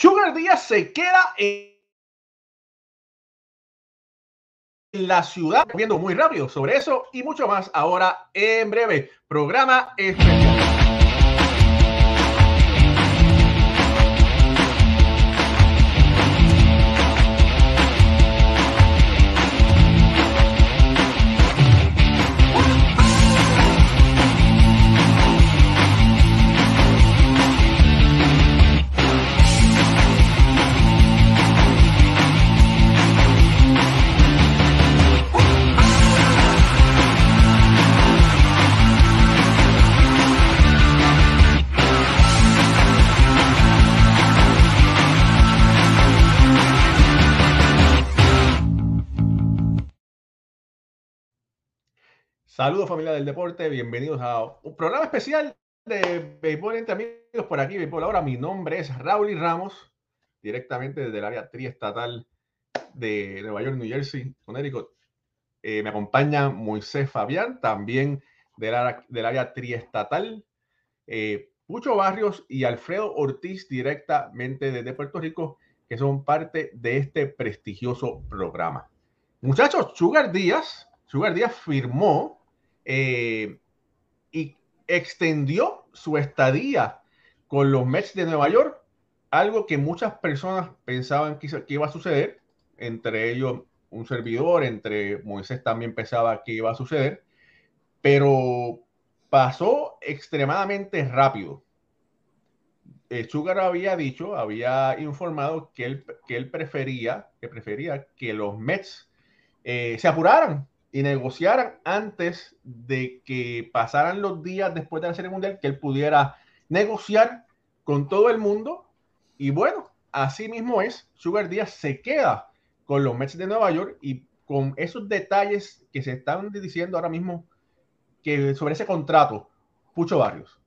Sugar Díaz se queda en la ciudad, viendo muy rápido sobre eso y mucho más ahora en breve. Programa especial. Saludos familia del deporte, bienvenidos a un programa especial de Béisbol entre amigos por aquí, Béisbol ahora. Mi nombre es Raúl y Ramos, directamente desde el área triestatal de Nueva York, New Jersey, Connecticut. Eh, me acompaña Moisés Fabián, también del área, del área triestatal. Eh, Pucho Barrios y Alfredo Ortiz, directamente desde Puerto Rico, que son parte de este prestigioso programa. Muchachos, Sugar Díaz, Sugar Díaz firmó eh, y extendió su estadía con los Mets de Nueva York, algo que muchas personas pensaban que, iba a suceder, entre ellos un servidor, entre Moisés también pensaba que iba a suceder, pero pasó extremadamente rápido. El Sugar había dicho, había informado que él, que él prefería, que prefería que los Mets eh, se apuraran y negociaran antes de que pasaran los días después de la Serie Mundial, que él pudiera negociar con todo el mundo. Y bueno, así mismo es, Sugar Díaz se queda con los Mets de Nueva York y con esos detalles que se están diciendo ahora mismo que sobre ese contrato, Pucho Barrios.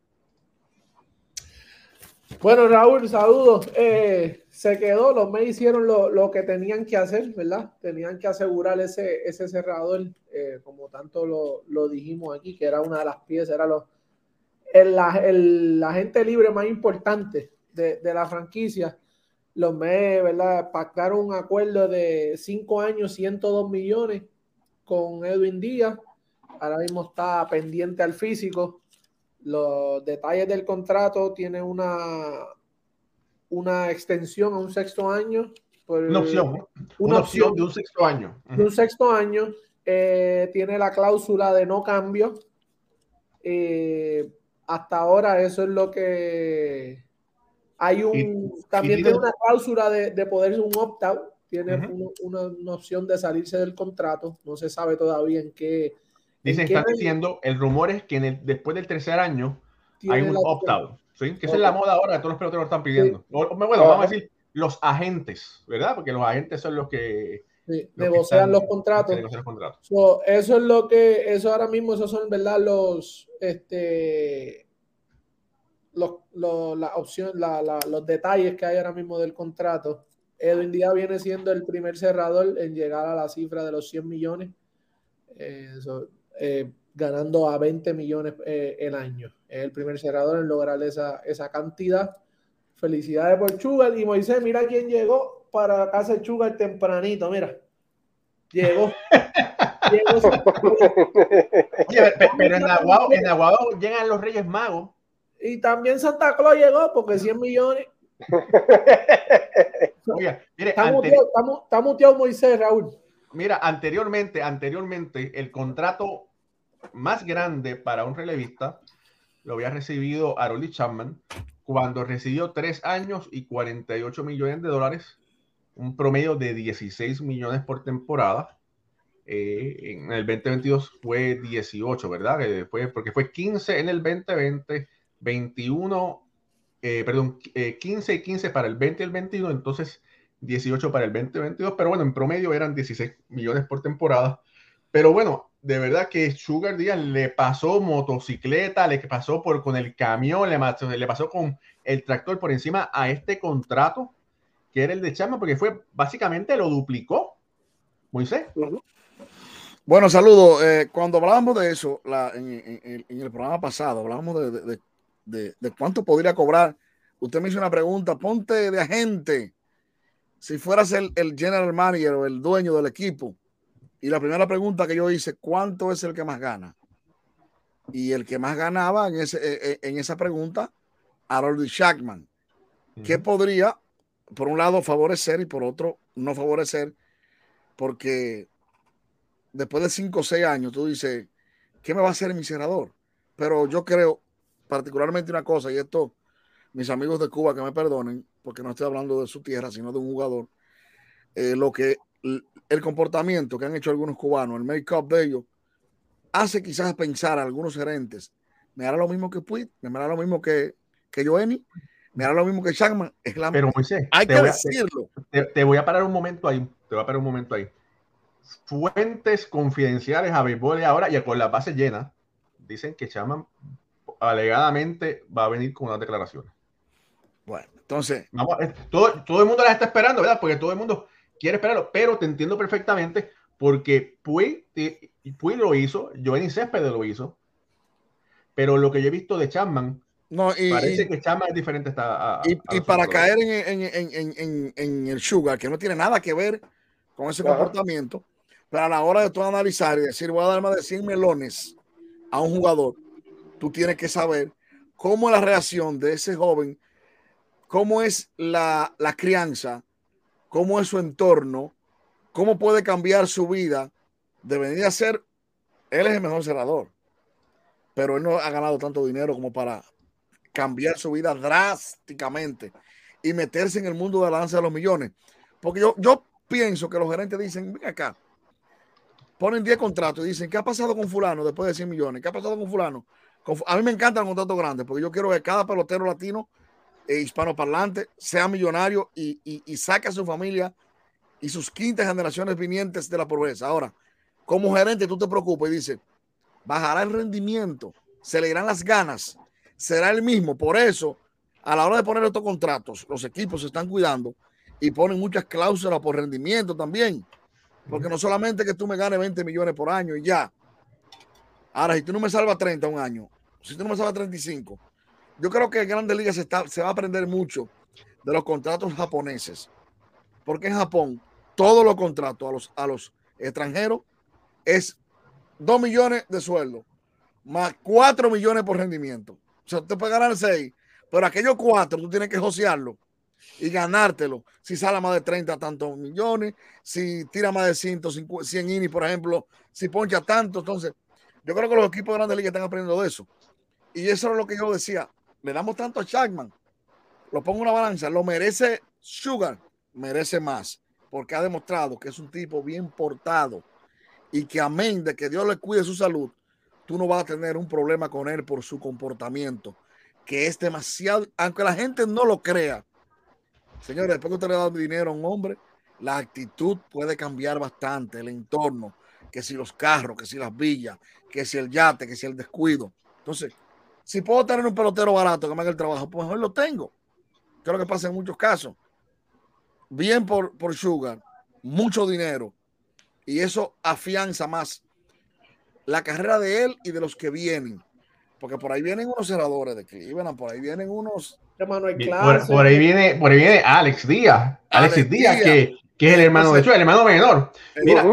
Bueno, Raúl, saludos. Eh, se quedó, los Mets hicieron lo, que tenían que hacer, ¿verdad? Tenían que asegurar ese, ese cerrador, eh, como tanto lo, dijimos aquí, que era una de las piezas, era el, el, agente libre más importante de, la franquicia. Los Mets, ¿verdad? Pactaron un acuerdo de 5 años, 102 millones con Edwin Díaz. Ahora mismo está pendiente al físico los detalles del contrato tiene una, una extensión a un sexto año. una opción. Una, opción, de un sexto año. De un sexto año. Eh, tiene la cláusula de no cambio. Eh, hasta ahora eso es lo que hay un también tiene una cláusula de, de poder un opt-out tiene una, opción de salirse del contrato no se sabe todavía en qué Dicen, están diciendo, el rumor es que en el, después del tercer año hay un opt-out, ¿sí? Que esa es la moda ahora, todos los peloteros están pidiendo. bueno, vamos a decir los agentes, ¿verdad? Porque los agentes son los que... negocian los contratos. eso es lo que, eso ahora mismo, esos son, ¿verdad? Los, este, los, los, la opción, la, los detalles que hay ahora mismo del contrato. Edwin Díaz viene siendo el primer cerrador en llegar a la cifra de los 100 millones. Eh, eso, eh, ganando a 20 millones eh, el año. Es el primer cerrador en lograr esa, esa cantidad. Felicidades por Chugal. Y Moisés, mira quién llegó para casa de Chugal tempranito, mira. Llegó. pero en Aguado, en Aguado llegan los Reyes Magos. Y también Santa Claus llegó porque 100 millones. Oye, mire, está, muteado, Moisés, Raúl. Mira, anteriormente, anteriormente, el contrato más grande para un relevista lo había recibido Aroli Chapman cuando recibió tres años y 48 millones de dólares, un promedio de 16 millones por temporada. Eh, en el 2022 fue 18, ¿verdad? Eh, porque fue 15 en el 2020, 21, eh, perdón, 15 y 15 para el 20 y el 21, entonces 18 para el 2022, pero bueno, en promedio eran 16 millones por temporada. Pero bueno, de verdad que Sugar Díaz le pasó motocicleta, le pasó por, con el camión, le le pasó con el tractor por encima a este contrato, que era el de Chama, porque fue básicamente lo duplicó. Moisés. Bueno, saludo. Eh, cuando hablábamos de eso en, el programa pasado, hablábamos de, de, cuánto podría cobrar usted me hizo una pregunta, ponte de agente, si fueras el, el general manager o el dueño del equipo, y la primera pregunta que yo hice, ¿cuánto es el que más gana? Y el que más ganaba en, ese, eh, eh, en esa pregunta, Harold Shackman, que podría, por un lado, favorecer y por otro, no favorecer, porque después de cinco o seis años, tú dices, ¿qué me va a hacer mi senador? Pero yo creo particularmente una cosa, y esto, mis amigos de Cuba que me perdonen, porque no estoy hablando de su tierra, sino de un jugador, eh, lo que el comportamiento que han hecho algunos cubanos, el make-up de ellos, hace quizás pensar a algunos gerentes, me hará lo mismo que Puig, me hará lo mismo que, que me hará lo mismo que Changman. Pero Moisés, hay que decirlo. te, voy a parar un momento ahí, te voy a parar un momento ahí. Fuentes confidenciales a béisbol ahora y con la base llena dicen que Chapman alegadamente va a venir con unas declaraciones. Bueno, entonces. Vamos, todo, todo el mundo las está esperando, ¿verdad? Porque todo el mundo quiere esperarlo, pero te entiendo perfectamente porque Puy, Puy lo hizo, Joenny Céspedes lo hizo, pero lo que yo he visto de Chapman, no, parece que Chapman es diferente. y, para caer en, en, en, en, el sugar, que no tiene nada que ver con ese comportamiento, pero a la hora de tú analizar y decir, voy a dar más de 100 melones a un jugador, tú tienes que saber cómo es la reacción de ese joven, cómo es la, la crianza, cómo es su entorno, cómo puede cambiar su vida de venir a ser, él es el mejor cerrador, pero él no ha ganado tanto dinero como para cambiar su vida drásticamente y meterse en el mundo de la danza de los millones. Porque yo, yo pienso que los gerentes dicen, ven acá, ponen 10 contratos y dicen, ¿qué ha pasado con fulano después de 100 millones? ¿Qué ha pasado con fulano? A mí me encantan los contratos grandes porque yo quiero que cada pelotero latino e hispanoparlante sea millonario y, y, a su familia y sus quintas generaciones vinientes de la pobreza. Ahora, como gerente, tú te preocupas y dices, bajará el rendimiento, se le irán las ganas, será el mismo. Por eso, a la hora de poner estos contratos, los equipos se están cuidando y ponen muchas cláusulas por rendimiento también. Porque no solamente que tú me ganes 20 millones por año y ya. Ahora, si tú no me salvas 30 un año, si tú no me salvas 35, yo creo que en Grandes Ligas se, se va a aprender mucho de los contratos japoneses. Porque en Japón, todos los contratos a los, a los extranjeros es 2 millones de sueldo, más 4 millones por rendimiento. O sea, te ganar 6, pero aquellos 4 tú tienes que josearlo y ganártelo. Si sale más de 30 tantos millones, si tira más de 100, 100 innings, por ejemplo, si poncha tanto. Entonces, yo creo que los equipos de Grandes Ligas están aprendiendo de eso. Y eso es lo que yo decía. Le damos tanto a Chapman. Lo pongo en una balanza. Lo merece Sugar. Merece más. Porque ha demostrado que es un tipo bien portado. Y que amén de que Dios le cuide su salud, tú no vas a tener un problema con él por su comportamiento. Que es demasiado, aunque la gente no lo crea. Señores, después que usted le da dinero a un hombre, la actitud puede cambiar bastante, el entorno, que si los carros, que si las villas, que si el yate, que si el descuido. Entonces, si puedo tener un pelotero barato que me haga el trabajo, pues mejor lo tengo. Creo que pasa en muchos casos. Bien por, por Sugar, mucho dinero. Y eso afianza más la carrera de él y de los que vienen. Porque por ahí vienen unos cerradores de Cleveland, por ahí vienen unos. por, ahí viene, por ahí viene Alex Díaz. Alex, Díaz, que, que, es el hermano, de hecho, el hermano menor. Mira,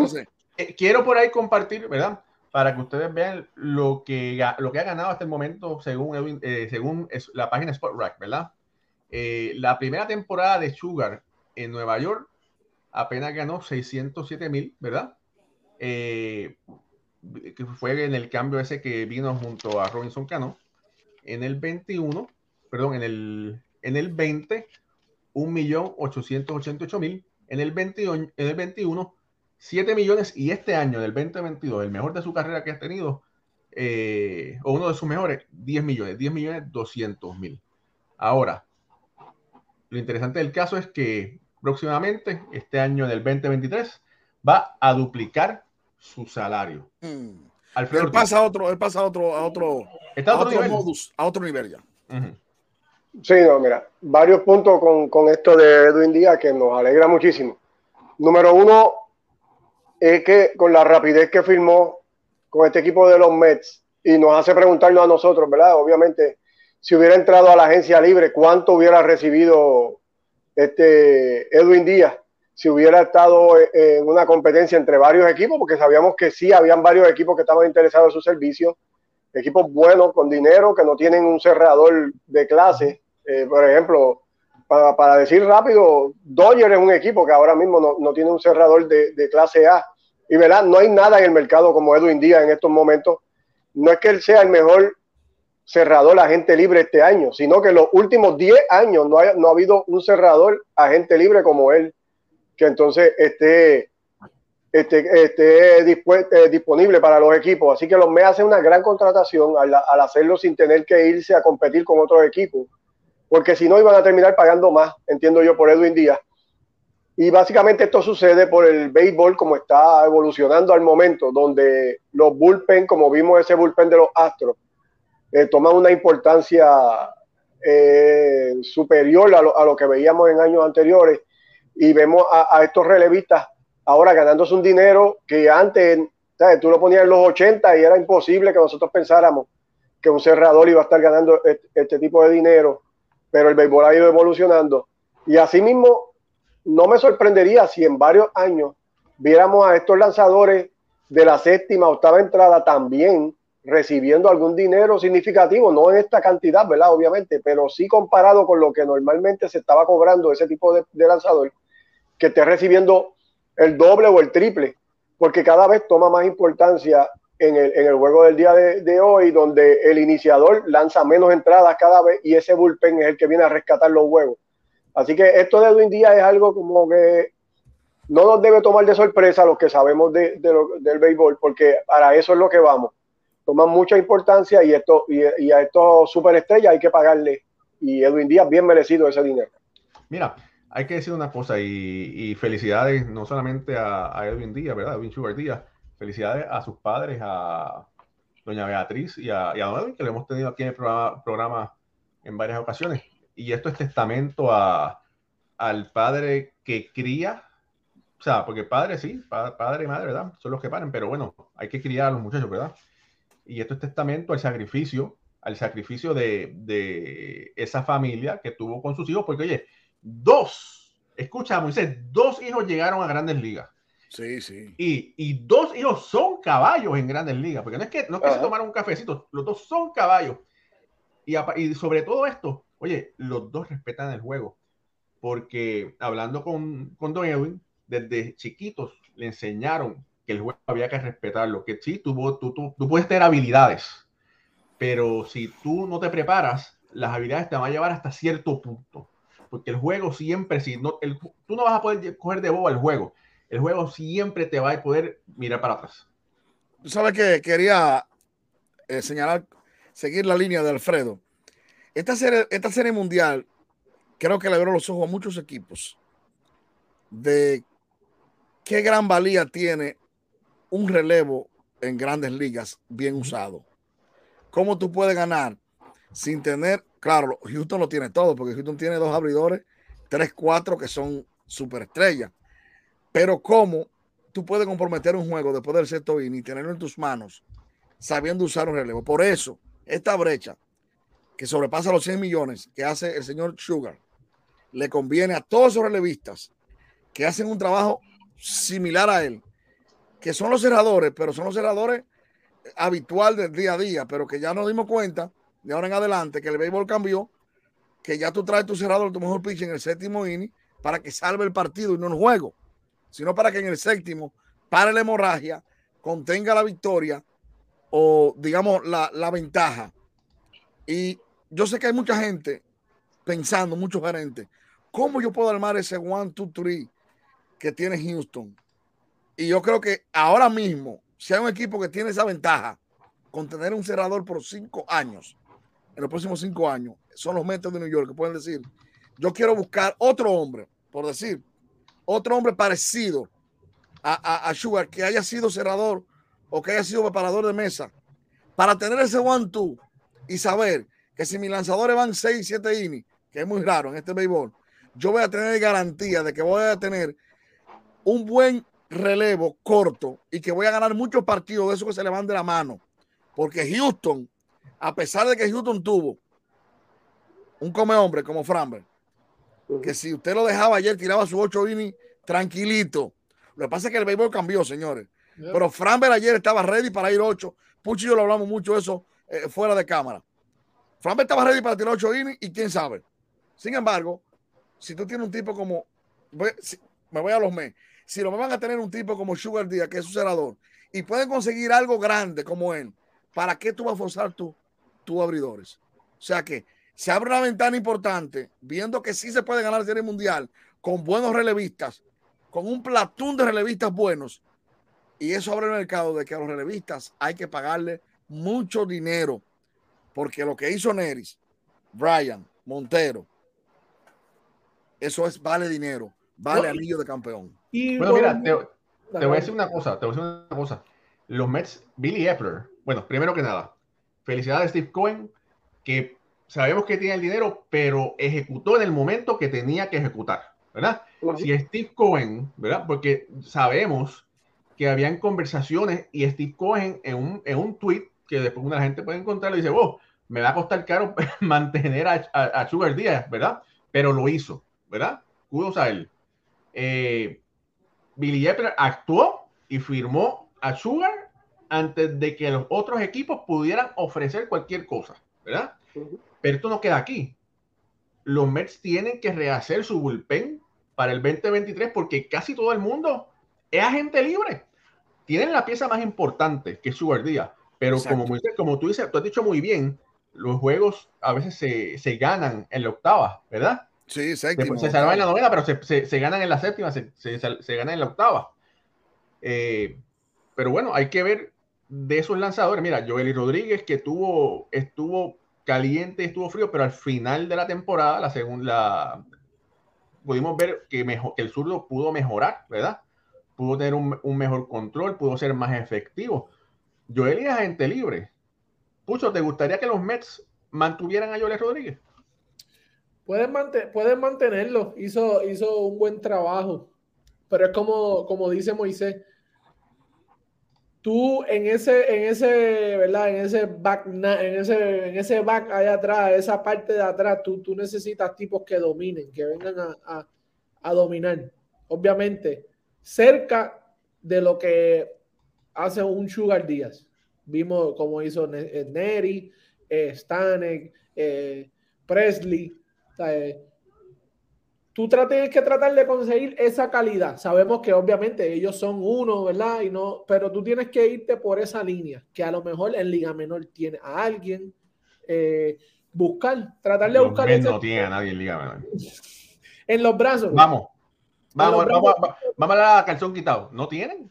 eh, quiero por ahí compartir, ¿verdad? Para que ustedes vean lo que, lo que ha ganado hasta el momento según, eh, según la página Spotrack, ¿verdad? Eh, la primera temporada de Sugar en Nueva York apenas ganó 607 mil, ¿verdad? Eh, que fue en el cambio ese que vino junto a Robinson Cano. En el 21, perdón, en el, en el 20, 1.888.000. En el 21, en el 21 7 millones y este año, del 2022, el mejor de su carrera que ha tenido, eh, o uno de sus mejores, 10 millones, 10 millones 200 mil. Ahora, lo interesante del caso es que próximamente, este año del 2023, va a duplicar su salario. Mm. él pasa a otro, él pasa a otro, a otro, a otro, nivel. Modus, a otro nivel ya. Sí, no, mira, varios puntos con, con esto de Edwin Díaz que nos alegra muchísimo. Número uno, es que con la rapidez que firmó con este equipo de los Mets y nos hace preguntarnos a nosotros, ¿verdad? Obviamente, si hubiera entrado a la agencia libre, cuánto hubiera recibido este Edwin Díaz si hubiera estado en una competencia entre varios equipos, porque sabíamos que sí, habían varios equipos que estaban interesados en su servicio, equipos buenos, con dinero, que no tienen un cerrador de clase. Eh, por ejemplo, para, decir rápido, Dodger es un equipo que ahora mismo no, tiene un cerrador de, de, clase A. Y verdad, no hay nada en el mercado como Edwin Díaz en estos momentos. No es que él sea el mejor cerrador agente libre este año, sino que en los últimos 10 años no, no ha habido un cerrador agente libre como él, que entonces esté, esté, esté eh, disponible para los equipos. Así que los me hacen una gran contratación al, al, hacerlo sin tener que irse a competir con otros equipos, porque si no iban a terminar pagando más, entiendo yo, por Edwin Díaz. Y básicamente esto sucede por el béisbol como está evolucionando al momento, donde los bullpen, como vimos ese bullpen de los Astros, eh, toma una importancia eh, superior a lo, que veíamos en años anteriores. Y vemos a, estos relevistas ahora ganándose un dinero que antes tú lo ponías en los 80 y era imposible que nosotros pensáramos que un cerrador iba a estar ganando este, este tipo de dinero, pero el béisbol ha ido evolucionando y asimismo no me sorprendería si en varios años viéramos a estos lanzadores de la séptima, octava entrada también recibiendo algún dinero significativo, no en esta cantidad, ¿verdad? Obviamente, pero sí comparado con lo que normalmente se estaba cobrando ese tipo de, lanzador, que esté recibiendo el doble o el triple, porque cada vez toma más importancia en el, en el juego del día de, hoy, donde el iniciador lanza menos entradas cada vez y ese bullpen es el que viene a rescatar los juegos. Así que esto de hoy en día es algo como que no nos debe tomar de sorpresa a los que sabemos de, del béisbol, porque para eso es lo que vamos toman mucha importancia y, esto, y, a estos superestrellas hay que pagarle. Y Edwin Díaz bien merecido ese dinero. Mira, hay que decir una cosa y, felicidades no solamente a, Edwin Díaz, ¿verdad? Edwin Díaz. Felicidades a sus padres, a doña Beatriz y a, y a que lo hemos tenido aquí en el programa, en varias ocasiones. Y esto es testamento a, al padre que cría, o sea, porque padre sí, padre y madre, ¿verdad? Son los que paren, pero bueno, hay que criar a los muchachos, ¿verdad? y esto es testamento al sacrificio, al sacrificio de, esa familia que tuvo con sus hijos, porque oye, dos, escucha Moisés, dos hijos llegaron a grandes ligas. Sí, sí. Y, dos hijos son caballos en grandes ligas, porque no es que, no se tomaron un cafecito, los dos son caballos. Y, y, sobre todo esto, oye, los dos respetan el juego, porque hablando con, con Don Edwin, desde chiquitos le enseñaron el juego había que respetarlo, que sí, tú, tú, tú, puedes tener habilidades, pero si tú no te preparas, las habilidades te van a llevar hasta cierto punto, porque el juego siempre, si no, el, tú no vas a poder coger de boba el juego, el juego siempre te va a poder mirar para atrás. Tú sabes que quería eh, señalar, seguir la línea de Alfredo. Esta serie, esta serie mundial creo que le abrió los ojos a muchos equipos de qué gran valía tiene un relevo en grandes ligas bien usado. ¿Cómo tú puedes ganar sin tener, claro, Houston lo tiene todo, porque Houston tiene dos abridores, tres, cuatro que son superestrellas. Pero cómo tú puedes comprometer un juego después del sexto inning y tenerlo en tus manos sabiendo usar un relevo. Por eso, esta brecha que sobrepasa los 100 millones que hace el señor Sugar, le conviene a todos esos relevistas que hacen un trabajo similar a él, que son los cerradores, pero son los cerradores habitual del día a día, pero que ya nos dimos cuenta de ahora en adelante que el béisbol cambió, que ya tú traes tu cerrador, tu mejor pitch en el séptimo inning para que salve el partido y no el juego, sino para que en el séptimo pare la hemorragia, contenga la victoria o digamos la, la ventaja. Y yo sé que hay mucha gente pensando, muchos gerentes, ¿cómo yo puedo armar ese one, two, three que tiene Houston? Y yo creo que ahora mismo, si hay un equipo que tiene esa ventaja con tener un cerrador por cinco años, en los próximos cinco años, son los Mets de New York que pueden decir, yo quiero buscar otro hombre, por decir, otro hombre parecido a, a, Sugar que haya sido cerrador o que haya sido preparador de mesa, para tener ese one-two y saber que si mis lanzadores van 6, 7 innings, que es muy raro en este béisbol, yo voy a tener garantía de que voy a tener un buen relevo corto y que voy a ganar muchos partidos de eso que se le van de la mano. Porque Houston, a pesar de que Houston tuvo un come hombre como Framber, que si usted lo dejaba ayer, tiraba su ocho innings tranquilito. Lo que pasa es que el béisbol cambió, señores. Pero Framber ayer estaba ready para ir ocho. Puchi y yo lo hablamos mucho eso eh, fuera de cámara. Framber estaba ready para tirar ocho innings y quién sabe. Sin embargo, si tú tienes un tipo como, me voy a los mes, si lo van a tener un tipo como Sugar Díaz, que es su cerrador, y pueden conseguir algo grande como él, ¿para qué tú vas a forzar tus tu abridores? O sea que se abre una ventana importante, viendo que sí se puede ganar la Serie Mundial con buenos relevistas, con un platón de relevistas buenos. Y eso abre el mercado de que a los relevistas hay que pagarle mucho dinero. Porque lo que hizo Neris, Brian, Montero, eso es vale dinero, vale anillo de campeón. Y bueno, mira, te, voy a decir una cosa, te voy a decir una cosa. Los Mets, Billy Epler, bueno, primero que nada, felicidades a Steve Cohen, que sabemos que tiene el dinero, pero ejecutó en el momento que tenía que ejecutar, ¿verdad? Si Steve Cohen, ¿verdad? Porque sabemos que habían conversaciones y Steve Cohen en un, en un tweet que después una gente puede encontrar y dice, oh, me va a costar caro mantener a, a, Sugar Díaz, ¿verdad? Pero lo hizo, ¿verdad? Kudos a él. Eh, Billy Epler actuó y firmó a Sugar antes de que los otros equipos pudieran ofrecer cualquier cosa, ¿verdad? Pero esto no queda aquí. Los Mets tienen que rehacer su bullpen para el 2023 porque casi todo el mundo es agente libre. Tienen la pieza más importante que es Sugar Díaz, pero como, como tú dices, tú has dicho muy bien, los juegos a veces se, se ganan en la octava, ¿verdad? Sí, séptima. Se, salvan en la novena, pero se, se, ganan en la séptima, se, se ganan en la octava. Eh, pero bueno, hay que ver de esos lanzadores. Mira, Joely Rodríguez, que tuvo, estuvo caliente, estuvo frío, pero al final de la temporada, la segunda, pudimos ver que, mejor, que el zurdo pudo mejorar, ¿verdad? Pudo tener un, un, mejor control, pudo ser más efectivo. Joely es agente libre. Pucho, ¿te gustaría que los Mets mantuvieran a Joely Rodríguez? Pueden, pueden mantenerlo, hizo, hizo un buen trabajo, pero es como, como dice Moisés, tú en ese, en ese, ¿verdad? En ese back, en ese, en ese back allá atrás, esa parte de atrás, tú, tú necesitas tipos que dominen, que vengan a, a, dominar. Obviamente, cerca de lo que hace un Sugar Díaz. Vimos cómo hizo Neri, eh, Stanek, eh, Presley. Eh, tú tienes que tratar de conseguir esa calidad. Sabemos que obviamente ellos son uno, ¿verdad? Y no, pero tú tienes que irte por esa línea, que a lo mejor en Liga Menor tiene a alguien, eh, buscar, tratar de buscar. No tiene a nadie en Liga Menor. en los brazos. Vamos. Vamos, vamos, vamos, a la calzón quitado. ¿No tienen?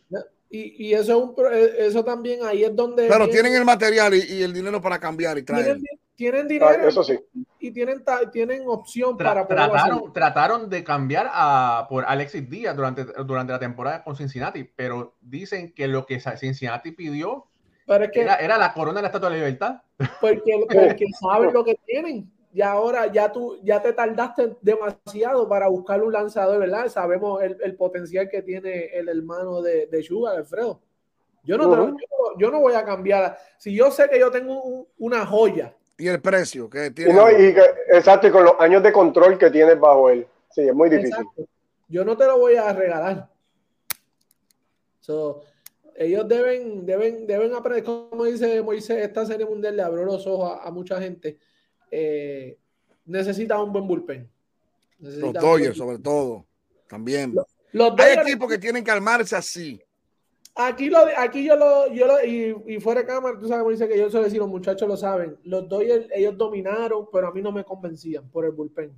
Y, y, eso, es un, eso también ahí es donde. Pero tienen el material y, el dinero para cambiar y traer. Tienen, dinero ah, eso sí. y tienen, tienen opción para trataron, trataron de cambiar a, por Alexis Díaz durante, durante la temporada con Cincinnati, pero dicen que lo que Cincinnati pidió era, era, la corona de la Estatua de la Libertad. Porque, porque saben lo que tienen y ahora ya tú ya te tardaste demasiado para buscar un lanzador, ¿verdad? Sabemos el, potencial que tiene el hermano de, de Sugar, Alfredo. Yo no, yo, no voy a cambiar. Si yo sé que yo tengo una joya. Y el precio que tiene. Y no, y exacto, y con los años de control que tienes bajo él. Sí, es muy difícil. Yo no te lo voy a regalar. ellos deben, deben, deben aprender, como dice Moisés, esta serie mundial le abrió los ojos a mucha gente eh, necesita un buen bullpen. los Dodgers, sobre todo, también. Los, Hay equipos que tienen que armarse así. Aquí, lo, aquí yo lo, yo lo y, fuera de cámara, tú sabes dice que yo suelo decir, los muchachos lo saben. Los Dodgers, ellos dominaron, pero a mí no me convencían por el bullpen.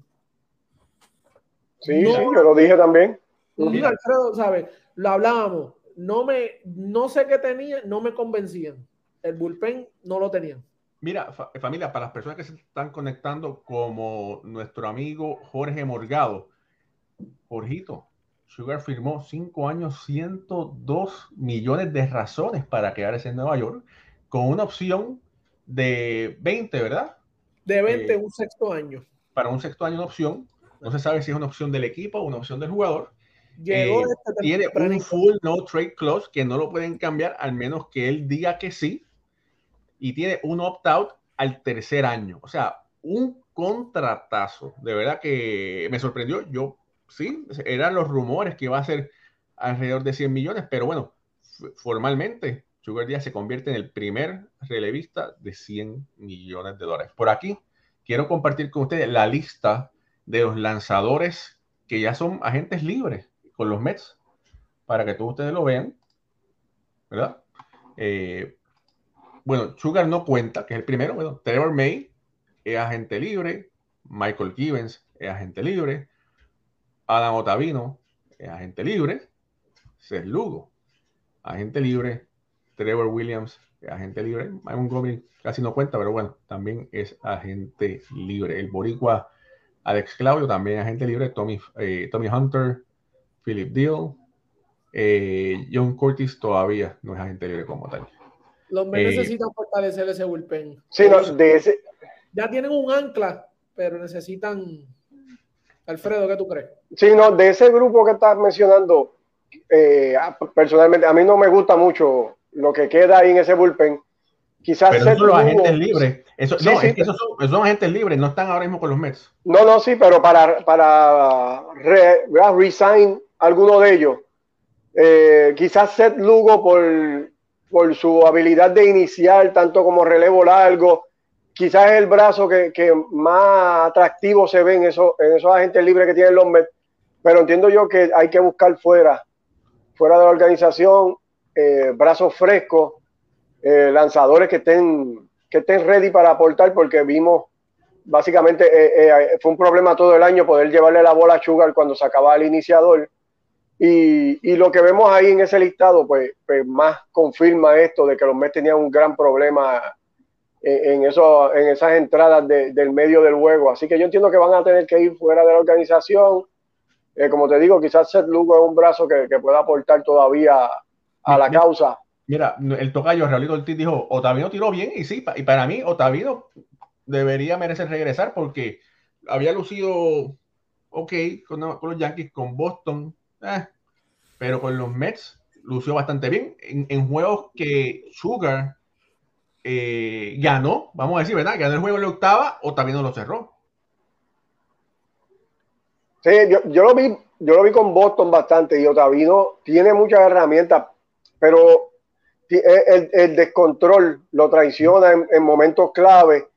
Sí, sí, yo lo dije también. Alfredo, ¿sabes? Lo hablábamos. No me, no sé qué tenía, no me convencían. El bullpen no lo tenían. Mira, familia, para las personas que se están conectando, como nuestro amigo Jorge Morgado, Jorgito, Sugar firmó cinco años, 102 millones de razones para quedarse en Nueva York, con una opción de 20, ¿verdad? De 20, eh, un sexto año. Para un sexto año, una opción. No se sabe si es una opción del equipo o una opción del jugador. Llegó eh, tiene un full no trade clause que no lo pueden cambiar al menos que él diga que sí y tiene un opt-out al tercer año. O sea, un contratazo. De verdad que me sorprendió. Yo, sí, eran los rumores que iba a ser alrededor de 100 millones, pero bueno, formalmente Sugar Díaz se convierte en el primer relevista de 100 millones de dólares. Por aquí quiero compartir con ustedes la lista de los lanzadores que ya son agentes libres con los Mets, para que todos ustedes lo vean, ¿verdad? Eh, bueno, Sugar no cuenta, que es el primero, bueno, Trevor May es agente libre, Michael Givens es agente libre, Adam Otavino es agente libre, Seth Lugo, agente libre, Trevor Williams agente libre, Montgomery casi no cuenta, pero bueno, también es agente libre. El boricua Alex Claudio también es agente libre, Tommy, eh, Tommy Hunter, Philip Deal, eh, John Curtis todavía no es agente libre como tal. Los eh, necesitan fortalecer ese bullpen. Sí, no, de ese, ya tienen un ancla, pero necesitan. Alfredo, ¿qué tú crees? Sí, no, de ese grupo que estás mencionando, eh, ah, personalmente, a mí no me gusta mucho lo que queda ahí en ese bullpen. Quizás pero son los agentes libres. Eso, no, es que esos son, agentes libres, no están ahora mismo con los Mets. No, no, sí, pero para, para resign alguno de ellos. Eh, quizás Seth Lugo por, por su habilidad de iniciar tanto como relevo largo quizás es el brazo que, más atractivo se ve en, eso, en esos agentes libres que tienen los Mets, pero entiendo yo que hay que buscar fuera, fuera de la organización, eh, brazos frescos, eh, lanzadores que estén, ready para aportar, porque vimos básicamente eh, fue un problema todo el año poder llevarle la bola a Sugar cuando se acababa el iniciador. Y, lo que vemos ahí en ese listado, pues, pues más confirma esto de que los Mets tenían un gran problema en, eso, en esas entradas del medio del juego. Así que yo entiendo que van a tener que ir fuera de la organización. Eh, como te digo, quizás Seth Lugo es un brazo que, que pueda aportar todavía a la causa. Mira, el tocayo Raulito Ortiz dijo, Otavino tiró bien y sí, y para mí Otavino debería merecer regresar porque había lucido ok con, los Yankees, con Boston, eh, pero con los Mets lució bastante bien en, en juegos que Sugar eh, ganó, vamos a decir, ¿verdad? Ganó el juego en la octava o también lo cerró. Sí, yo, lo vi, yo lo vi con Boston bastante y Otavino tiene muchas herramientas, pero el, descontrol lo traiciona en, momentos clave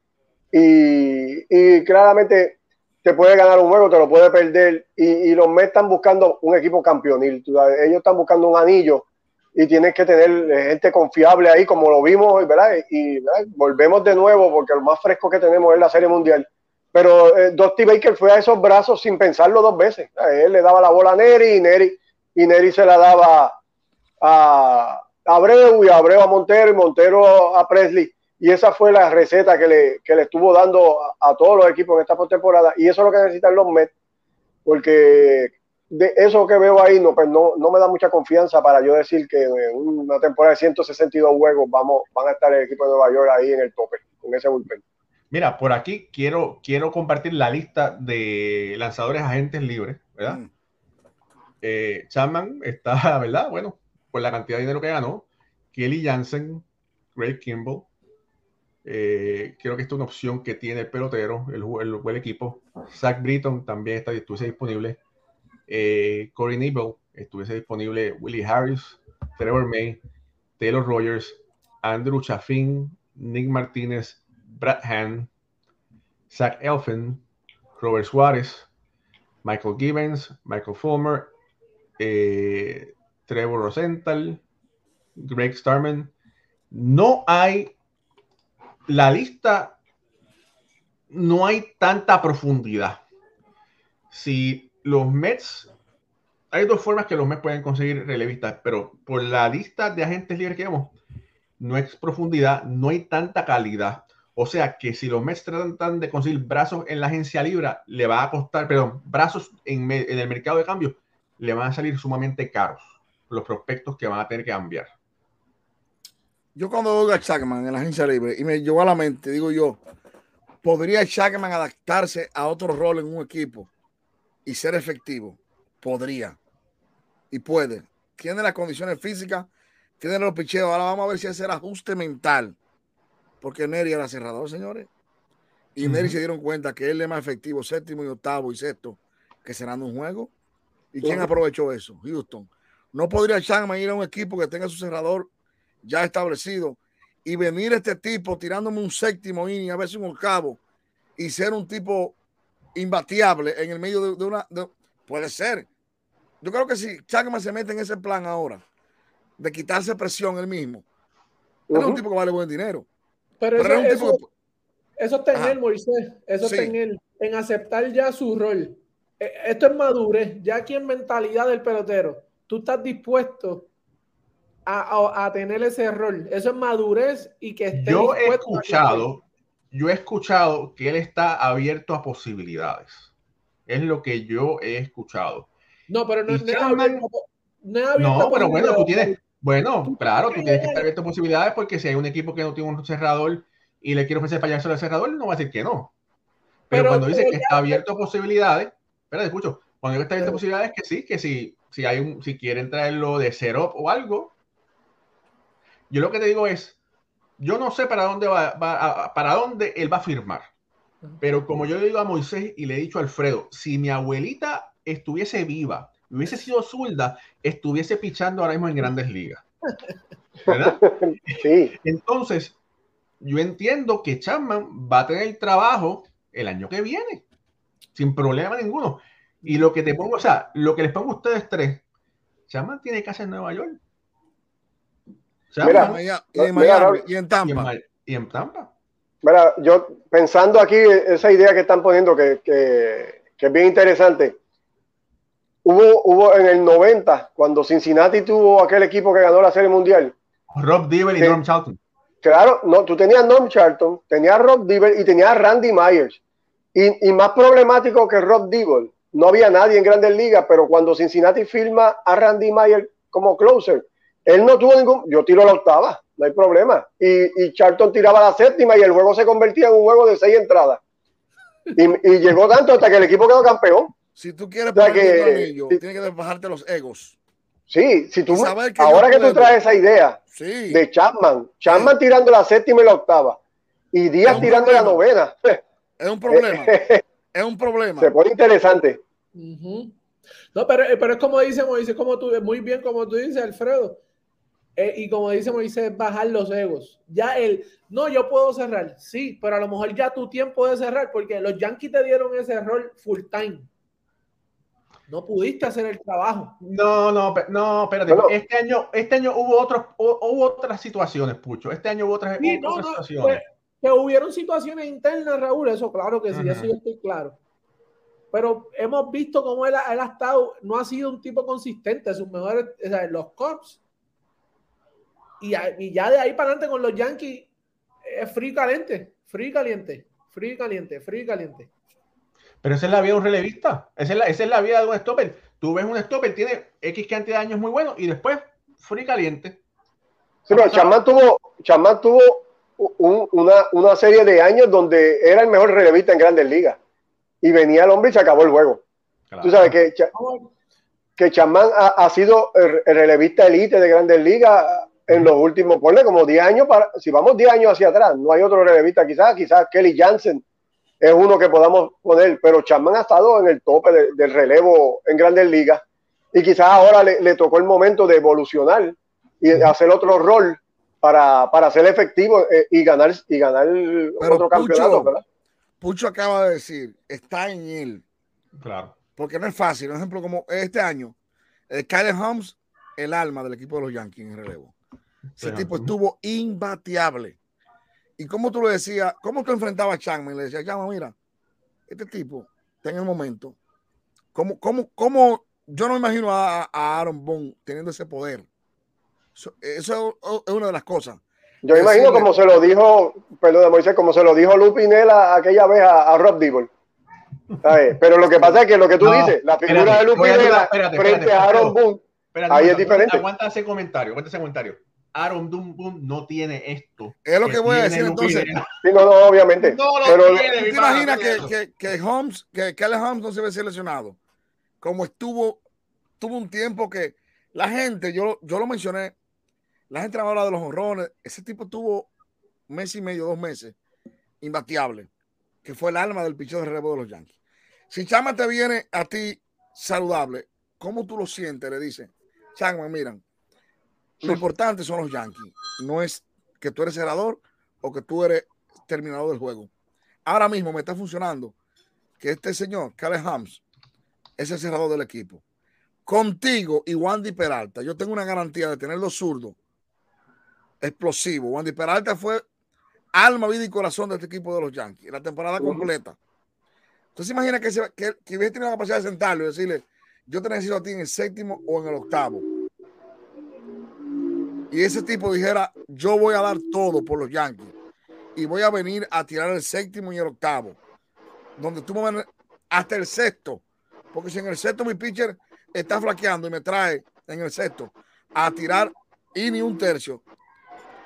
y, claramente te puede ganar un juego, te lo puede perder y, los Mets están buscando un equipo campeonil, ellos están buscando un anillo y tienes que tener eh, gente confiable ahí, como lo vimos, ¿verdad? Y volvemos de nuevo, porque lo más fresco que tenemos es la Serie Mundial. Pero eh, Dusty Baker fue a esos brazos sin pensarlo dos veces. Él le daba la bola a Neri y Neri, y Neri se la daba a, Abreu y Abreu a Montero y Montero a Presley. Y esa fue la receta que le, que le estuvo dando a, todos los equipos en esta postemporada. Y eso es lo que necesitan los Mets, porque de eso que veo ahí no, pues no, no me da mucha confianza para yo decir que en una temporada de 162 juegos vamos, van a estar el equipo de Nueva York ahí en el tope, con ese bullpen. Mira, por aquí quiero, quiero compartir la lista de lanzadores agentes libres, ¿verdad? Mm. Eh, Chapman está, ¿verdad? Bueno, por la cantidad de dinero que ganó. Kelly Jansen, Greg Kimball. Eh, creo que esta es una opción que tiene el pelotero, el, el, el equipo. Zach Britton también está disponible eh, Corey Nebel, estuviese disponible Willie Harris, Trevor May, Taylor Rogers, Andrew Chaffin, Nick Martínez, Brad Hand, Zach Elfin, Robert Suárez, Michael Gibbons, Michael Fulmer, eh, Trevor Rosenthal, Greg Starman. No hay la lista, no hay tanta profundidad. Si los Mets, hay dos formas que los Mets pueden conseguir relevistas, pero por la lista de agentes libres que vemos, no hay profundidad, no hay tanta calidad. O sea que si los Mets tratan de conseguir brazos en la agencia libre, le va a costar, perdón, brazos en, el mercado de cambio, le van a salir sumamente caros los prospectos que van a tener que cambiar. Yo cuando veo a Chapman en la agencia libre y me llegó a la mente, digo yo, ¿podría Chapman adaptarse a otro rol en un equipo? Y ser efectivo, podría y puede. Tiene las condiciones físicas, tiene los picheos. Ahora vamos a ver si hace el ajuste mental. Porque Neri era cerrador, señores. y Neri se dieron cuenta que él es más efectivo, séptimo y octavo y sexto, que cerrando un juego. ¿Y quién aprovechó eso? Houston. No podría Chapman ir a un equipo que tenga su cerrador ya establecido y venir este tipo tirándome un séptimo inning, a veces un octavo, y ser un tipo imbatiable en el medio de, una. puede ser. Yo creo que si Chapman se mete en ese plan ahora, de quitarse presión él mismo, es un tipo que vale buen dinero. Pero, eso, es un tipo eso está en él, Moisés. Eso está en él. En aceptar ya su rol. E, esto es madurez. Ya aquí en mentalidad del pelotero, tú estás dispuesto a, tener ese rol. Eso es madurez y que esté Yo he escuchado, yo he escuchado que él está abierto a posibilidades. Es lo que yo he escuchado. No, pero no, es abierto, no, pero bueno, tú tienes, bueno, claro, tú tienes que estar abierto a posibilidades porque si hay un equipo que no tiene un cerrador y le quiere ofrecer payaso al cerrador, no va a decir que no. Pero, cuando dice que está abierto a posibilidades, espera, escucho, cuando está abierto a posibilidades, que sí, que si, si, hay un, si quieren traerlo de cero o algo, yo lo que te digo es, yo no sé para dónde va, para dónde él va a firmar. Pero como yo le digo a Moisés y le he dicho a Alfredo, si mi abuelita estuviese viva, hubiese sido zurda, estuviese pichando ahora mismo en grandes ligas. ¿Verdad? Sí. Entonces, yo entiendo que Chapman va a tener trabajo el año que viene, sin problema ninguno. Y lo que te pongo, o sea, lo que les pongo a ustedes tres, Chapman tiene casa en Nueva York. Mira, y, en Miami, y en Tampa. Y en, Tampa. Mira, yo pensando aquí, esa idea que están poniendo, que, que, que es bien interesante. Hubo, hubo en el 90, cuando Cincinnati tuvo aquel equipo que ganó la Serie Mundial. Rob Dibble y Norm Charlton. Claro, no, tú tenías Norm Charlton, tenías Rob Dibble y tenías Randy Myers. Y, y, más problemático que Rob Dibble, no había nadie en Grandes Ligas, pero cuando Cincinnati firma a Randy Myers como closer, él no tuvo ningún. Yo tiro la octava, no hay problema. Y, y Charlton tiraba la séptima y el juego se convertía en un juego de seis entradas. Y, y llegó tanto hasta que el equipo quedó campeón. Si tú quieres o que, tienes que bajarte los egos. Sí, si tú, ahora que tú traes esa idea de Chapman, Chapman tirando la séptima y la octava, y Díaz tirando la novena. Es un problema. es un problema. Se pone interesante. No, pero, pero es como dice Moisés, como tú, muy bien como tú dices, Alfredo. Eh, y como dice Moisés, bajar los egos. Ya él, no, yo puedo cerrar, sí, pero a lo mejor ya tu tiempo de cerrar, porque los Yankees te dieron ese rol full time no pudiste hacer el trabajo. No, no, no, espérate. Este año, este año hubo otros, hubo otras situaciones, Pucho. Este año hubo otras, situaciones. que hubieron situaciones internas, Raúl, eso claro que sí, eso yo estoy claro. Pero hemos visto cómo él, ha estado, no ha sido un tipo consistente, sus mejores, o sea, los Cops. Y, y, ya de ahí para adelante con los Yankees, es frío caliente, frío caliente, frío caliente, frío caliente. Pero esa es la vida de un relevista. Esa es la, vida de un stopper. Tú ves un stopper, tiene X cantidad de años muy bueno y después free caliente. Sí, pero Chamán tuvo, tuvo una, serie de años donde era el mejor relevista en grandes ligas. Y venía el hombre y se acabó el juego. Tú sabes que, que Chamán ha, sido el, relevista elite de grandes ligas en los últimos, ponle como 10 años, para, si vamos 10 años hacia atrás, no hay otro relevista quizás, quizás Kelly Jansen es uno que podamos poner, pero Chapman ha estado en el tope del relevo en grandes ligas y quizás ahora le, tocó el momento de evolucionar y hacer otro rol para, para ser efectivo eh, y ganar y ganar otro campeonato, ¿verdad? Pucho acaba de decir, está en él. Claro. Porque no es fácil. Un ejemplo como este año, el Kyle Holmes, el alma del equipo de los Yankees en relevo. Ese tipo estuvo imbateable. ¿Y cómo tú le decías, cómo tú enfrentabas a Changman? Le decía, Changman, mira, este tipo está en el momento. ¿Cómo, cómo, cómo yo no me imagino a, Aaron Boone teniendo ese poder? Eso, es una de las cosas. Yo me imagino como se lo dijo, perdón, Moisés, como se lo dijo Lupinela aquella vez a, Rob Dibble. Pero lo que pasa es que lo que tú dices, la figura de Lupinela frente a Aaron Boone, ahí es diferente. Aguanta ese comentario, aguanta ese comentario. Aaron Boone no tiene esto. Es lo que, voy a decir entonces. Sí, no, no, obviamente. No lo pero, tiene, ¿Te imaginas que, que, que, Holmes, que Kelly Holmes no se ve seleccionado? Como estuvo, tuvo un tiempo que la gente, yo, yo lo mencioné, la gente habla de los honrones. Ese tipo tuvo un mes y medio, dos meses, imbateable. que fue el alma del pichón de relevo de los Yankees. Si Chapman te viene a ti saludable, ¿cómo tú lo sientes? Le dice, Chapman, miran, lo importante son los Yankees, no es que tú eres cerrador o que tú eres terminador del juego. Ahora mismo me está funcionando que este señor, Caleb Hams, es el cerrador del equipo. Contigo y Wandy Peralta, yo tengo una garantía de tener los zurdos explosivos. Wandy Peralta fue alma, vida y corazón de este equipo de los Yankees, la temporada completa. Entonces imagina que, que, que hubiese tenido la capacidad de sentarlo y decirle, yo te necesito a ti en el séptimo o en el octavo. Y ese tipo dijera, yo voy a dar todo por los Yankees y voy a venir a tirar el séptimo y el octavo, donde tú me hasta el sexto, porque si en el sexto mi pitcher está flaqueando y me trae en el sexto a tirar y ni un tercio,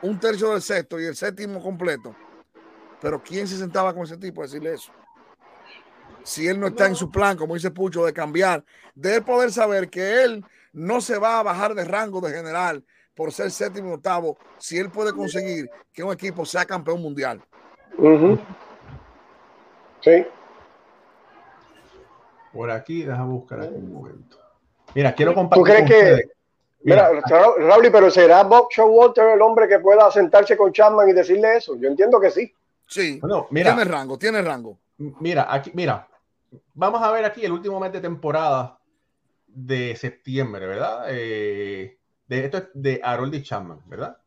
un tercio del sexto y el séptimo completo. Pero ¿quién se sentaba con ese tipo a decirle eso? Si él no está en su plan, como dice Pucho, de cambiar, de poder saber que él no se va a bajar de rango de general por ser séptimo y octavo, si él puede conseguir que un equipo sea campeón mundial. Sí. Por aquí, déjame buscar aquí un momento. Mira, quiero compartir. ¿Tú crees que, Mira, Raúl, pero ¿será Bob Showalter el hombre que pueda sentarse con Chapman y decirle eso? Yo entiendo que sí. Sí, mira, tiene rango, tiene rango. Mira, aquí, mira, vamos a ver aquí el último mes de temporada de septiembre, ¿verdad? Eh, de, esto es de Harold Chapman, ¿verdad?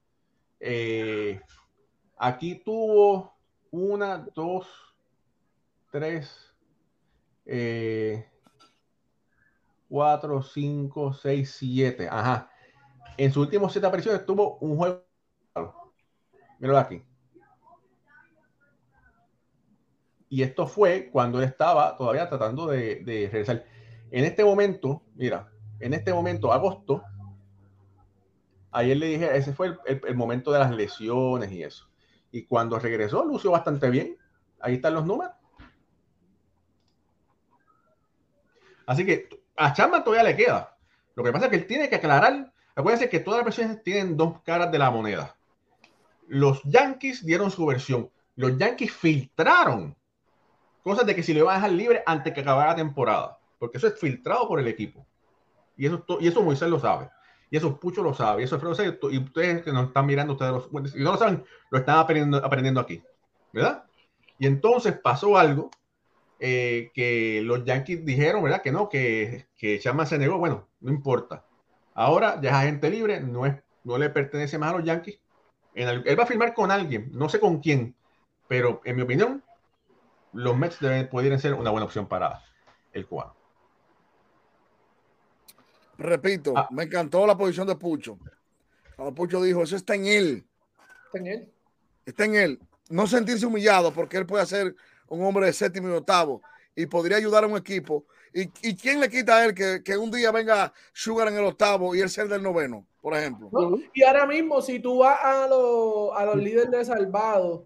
Eh, aquí tuvo una, dos, tres, eh, 4, 5, 6, 7. Ajá. En sus últimos 7 apariciones tuvo un juego. Míralo aquí. Y esto fue cuando él estaba todavía tratando de regresar. En este momento, mira, en este momento, agosto, ayer le dije, ese fue el, momento de las lesiones y eso. Y cuando regresó, lució bastante bien. Ahí están los números. Así que a Chapman todavía le queda. Lo que pasa es que él tiene que aclarar. Acuérdense que todas las versiones tienen dos caras de la moneda. Los Yankees dieron su versión. Los Yankees filtraron cosas de que si le iban a dejar libre antes que acabara la temporada. Porque eso es filtrado por el equipo. Y eso, y eso Moisés lo sabe. Y eso Pucho lo sabe. Y eso Y ustedes que nos están mirando, ustedes si no lo saben, lo están aprendiendo, aprendiendo aquí. ¿Verdad? Y entonces pasó algo eh, que los Yankees dijeron, ¿verdad? Que no, que, que Chapman se negó. Bueno, no importa. Ahora ya es agente libre, no, es, no le pertenece más a los Yankees. En él va a firmar con alguien, no sé con quién, pero en mi opinión, los Mets deben, podrían ser una buena opción para el cubano. Repito, ah. me encantó la posición de Pucho. Cuando Pucho dijo, eso está en él. Está en él. Está en él. No sentirse humillado porque él puede hacer un hombre de séptimo y octavo y podría ayudar a un equipo. ¿Y, y quién le quita a él que, que, un día venga Sugar en el octavo y él ser del noveno, por ejemplo? Y ahora mismo, si tú vas a, los, a los líderes de salvados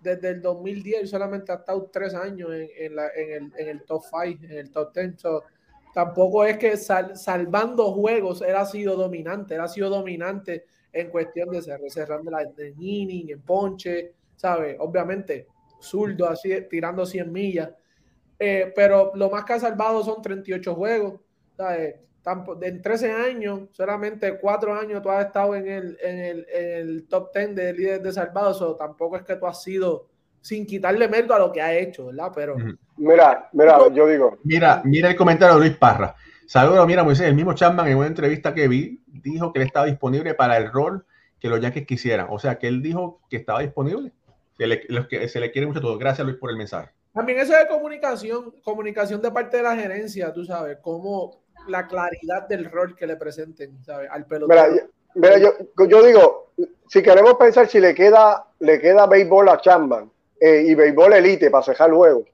desde el 2010, solamente ha estado tres años en, en, la, en, el, en el, top 5, en el top 10. Tampoco es que sal, salvando juegos él ha sido dominante, él ha sido dominante en cuestión de cerrando la de inning, en ponche, ¿sabes? Obviamente zurdo, así tirando 100 millas. Eh, pero lo más que ha salvado son 38 juegos. En 13 años, solamente 4 años tú has estado en el, en el, top 10 de líderes de salvados. O tampoco es que tú has sido sin quitarle mérito a lo que ha hecho, ¿verdad? Pero. Mira, mira, yo digo. Mira, mira el comentario de Luis Parra. Saludos, mira, Moisés, el mismo Chapman en una entrevista que vi dijo que él estaba disponible para el rol que los Yankees quisieran. O sea, que él dijo que estaba disponible se le, que, se le quiere mucho todo. Gracias, Luis, por el mensaje. También eso de comunicación, comunicación de parte de la gerencia, tú sabes, como la claridad del rol que le presenten, ¿sabes? Al pelotero. Mira, yo, yo, digo, si queremos pensar si le queda, le queda béisbol a Chapman eh, y béisbol elite para cejar luego,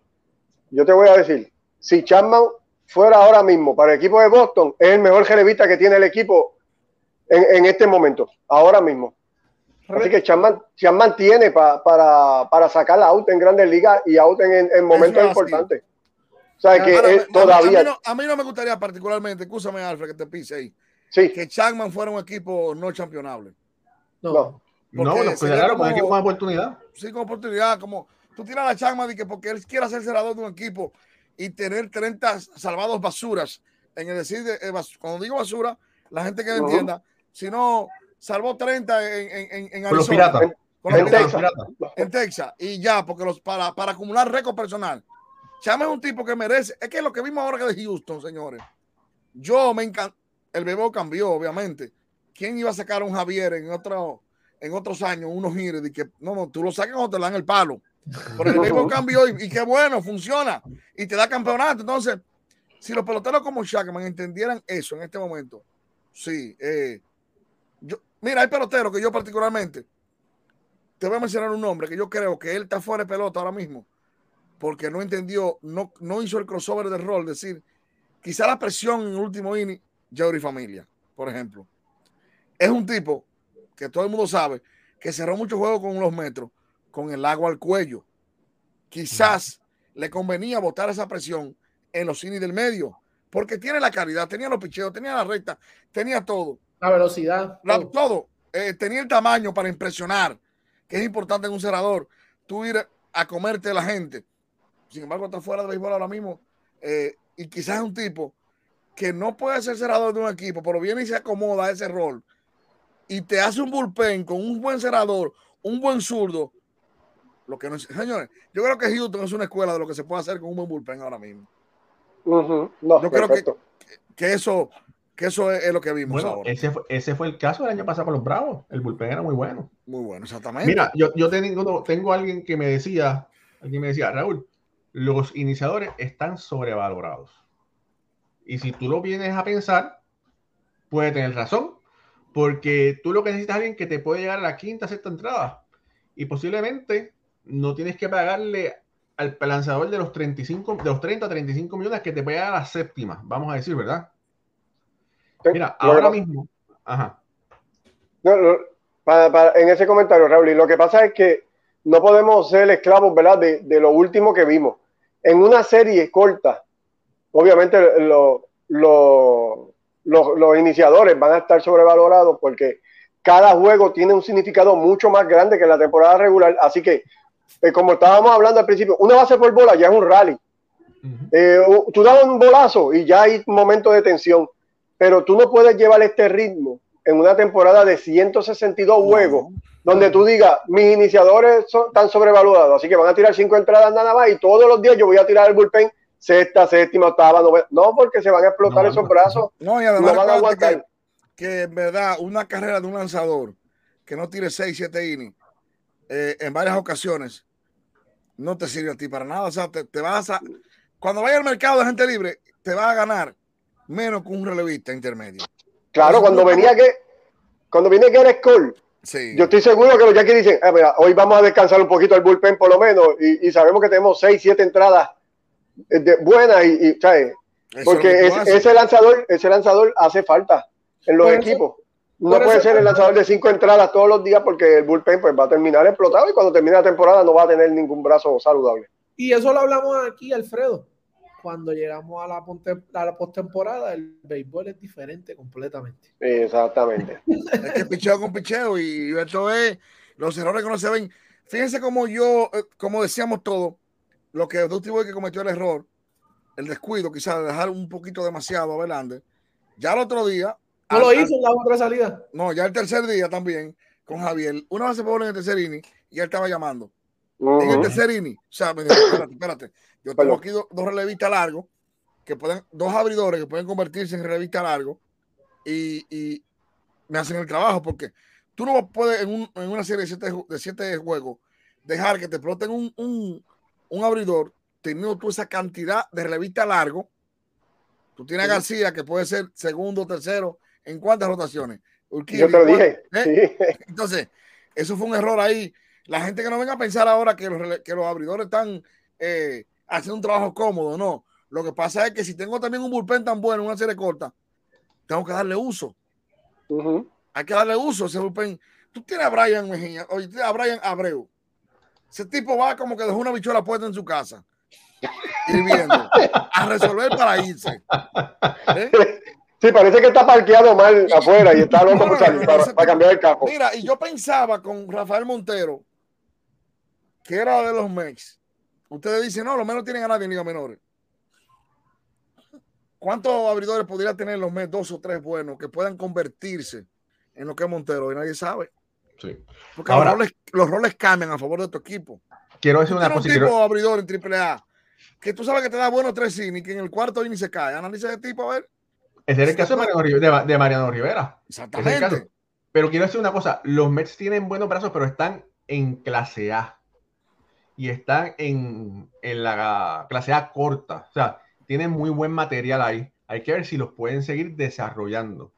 yo te voy a decir, si Chapman fuera ahora mismo para el equipo de Boston, es el mejor jerevista que tiene el equipo en, en este momento, ahora mismo. Así que Chapman, tiene para, para sacar la out en grandes ligas y out en, en momentos importantes. O sea, que todavía. A mí, no, me gustaría particularmente, escúchame, Alfred, que te pise ahí. Sí. Que Chapman fuera un equipo no championable. No. No, no claro, con equipo con oportunidad. Sí, con oportunidad, como, tú tiras la chama de que porque él quiere ser cerrador de un equipo y tener 30 salvados basuras. En el decir, de, cuando digo basura, la gente que me entienda, si no, salvó 30 en, en, en Arizona. Con en, Texas. en Texas. Y ya, porque los, para, para acumular récord personal. Chama es un tipo que merece. Es que lo que vimos ahora que de Houston, señores. Yo me encanta. El bebé cambió, obviamente. ¿Quién iba a sacar a un Javier en, otro, en otros años, unos gires? De que no, no, tú lo sacas o te dan el palo. Pero el bebé cambió y, y, qué bueno, funciona. Y te da campeonato. Entonces, si los peloteros como Shackman entendieran eso en este momento, sí. Eh, yo, mira, hay peloteros que yo particularmente, te voy a mencionar un nombre que yo creo que él está fuera de pelota ahora mismo porque no entendió, no, no hizo el crossover del rol, es decir, quizá la presión en el último inning, Jerry Familia, por ejemplo. Es un tipo que todo el mundo sabe que cerró muchos juegos con los metros, con el agua al cuello. Quizás le convenía botar esa presión en los innings del medio, porque tiene la calidad, tenía los picheos, tenía la recta, tenía todo. La velocidad. todo. Eh, tenía el tamaño para impresionar, que es importante en un cerrador. Tú ir a comerte a la gente. Sin embargo, está fuera de béisbol ahora mismo. Eh, y quizás es un tipo que no puede ser cerrador de un equipo, pero viene y se acomoda a ese rol. Y te hace un bullpen con un buen cerrador, un buen zurdo. Lo que no señores, yo creo que Houston es una escuela de lo que se puede hacer con un buen bullpen ahora mismo. no, yo creo que, que, eso, que eso es, lo que vimos ahora. Ese fue, ese fue el caso del año pasado con los Bravos. El bullpen era muy bueno. Muy bueno, exactamente. Mira, yo, yo tengo, tengo alguien que me decía, alguien me decía, Raúl, los iniciadores están sobrevalorados. Y si tú lo vienes a pensar, puede tener razón, porque tú lo que necesitas es alguien que te puede llegar a la quinta, sexta entrada. Y posiblemente no tienes que pagarle al lanzador de los 35, de los 30 a 35 millones que te puede dar a la séptima, vamos a decir, ¿verdad? Mira, ahora mismo. Ajá. en ese comentario, Raúl, y lo que pasa es que no podemos ser esclavos, ¿verdad? De, de lo último que vimos en una serie corta, obviamente los iniciadores van a estar sobrevalorados porque cada juego tiene un significado mucho más grande que la temporada regular. Así que, eh, como estábamos hablando al principio, una base por bola ya es un rally. Eh, tú das un bolazo y ya hay un momento de tensión, pero tú no puedes llevar este ritmo en una temporada de 162 juegos donde tú digas, mis iniciadores son, están sobrevalorados, así que van a tirar cinco entradas nada más y todos los días yo voy a tirar el bullpen sexta, séptima, octava, novena. No, porque se van a explotar esos brazos. No, y además van a aguantar. Que, en verdad una carrera de un lanzador que no tire seis, siete innings eh, en varias ocasiones no te sirve a ti para nada. O sea, te, vas a... Cuando vaya al mercado de gente libre, te va a ganar menos que un relevista intermedio. Claro, cuando venía que cuando viene Gerrit Cole yo estoy seguro que los Yankees dicen, ah, hoy vamos a descansar un poquito el bullpen por lo menos y, sabemos que tenemos seis, siete entradas de, buenas y, ¿sabes? Porque ese lanzador, ese lanzador hace falta en los equipos. No puede ser el lanzador de cinco entradas todos los días porque el bullpen pues, va a terminar explotado y cuando termine la temporada no va a tener ningún brazo saludable. Y eso lo hablamos aquí, Alfredo cuando llegamos a la, a la postemporada, el béisbol es diferente completamente. Exactamente. es que picheo con picheo y esto es los errores que no se ven. Fíjense como yo, eh, como decíamos todo, lo que Dusty que cometió el error, el descuido quizás de dejar un poquito demasiado a Verlander. Ya el otro día. No lo hizo en la otra salida. No, ya el tercer día también con Javier. Una vez se pone en el tercer inning y él estaba llamando. En el tercer inning. O sea, espérate, espérate. Yo tengo aquí dos, relevistas largos, que pueden, dos abridores que pueden convertirse en relevista largo y, me hacen el trabajo porque tú no puedes en, una serie de siete, juegos dejar que te exploten un, abridor teniendo tú esa cantidad de relevista largo. Tú tienes a García que puede ser segundo, tercero, ¿en cuántas rotaciones? Yo te lo dije. ¿Eh? Entonces, eso fue un error ahí. La gente que no venga a pensar ahora que los, que los abridores están eh, hacer un trabajo cómodo, no. Lo que pasa es que si tengo también un bullpen tan bueno, una serie corta, tengo que darle uso. Hay que darle uso a ese bullpen. Tú tienes a Brian Mejía, oye, tienes a Brian Abreu. Ese tipo va como que dejó una bichuela puesta en su casa, hirviendo, a resolver para irse. ¿Eh? Sí, parece que está parqueado mal afuera y está loco para, cambiar el carro. Mira, y yo pensaba con Rafael Montero, que era de los Mex, ustedes dicen, no, los menos tienen a nadie en Liga Menores. ¿Cuántos abridores podría tener los Mets? Dos o tres buenos que puedan convertirse en lo que es Montero y nadie sabe. Sí. Porque Ahora- los, roles, los roles cambian a favor de tu equipo. Quiero decir una un cosa. y tipo quiero- abridor en AAA que tú sabes que te da buenos tres innings, que en el cuarto inning se cae. Analiza ese tipo, a ver. Ese es el caso de Mariano, Ri- de- de Mariano Rivera. Exactamente. Pero quiero decir una cosa, los Mets tienen buenos brazos, pero están en clase A. Y están en, en la clase A corta. O sea, tienen muy buen material ahí. Hay que ver si los pueden seguir desarrollando.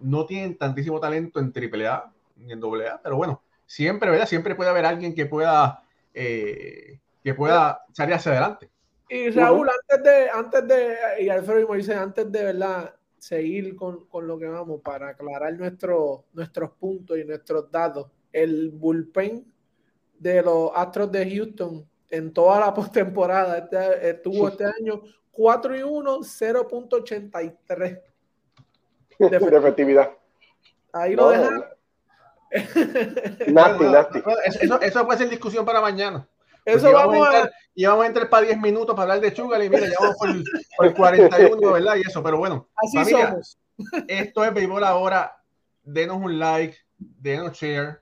No tienen tantísimo talento en AAA ni en AA, pero bueno, siempre, ¿verdad? Siempre puede haber alguien que pueda, eh, que pueda salir hacia adelante. Y Raúl, antes de, antes de, y Alfredo y Moisés, antes de verdad seguir con, con lo que vamos para aclarar nuestro, nuestros puntos y nuestros datos, el bullpen de los Astros de Houston en toda la postemporada este, estuvo este año 4 y 1, 0.83. de efectividad. Ahí No, lo dejan. Nasty, nasty. Eso, eso- puede ser discusión para mañana. Eso vamos a a. entrar, y vamos a entrar para 10 minutos para hablar de Chugal y mira, ya vamos por, por el 41, ¿verdad? Y eso, pero bueno, Así familia, somos. esto es Béisbol ahora. Denos un like, denos share.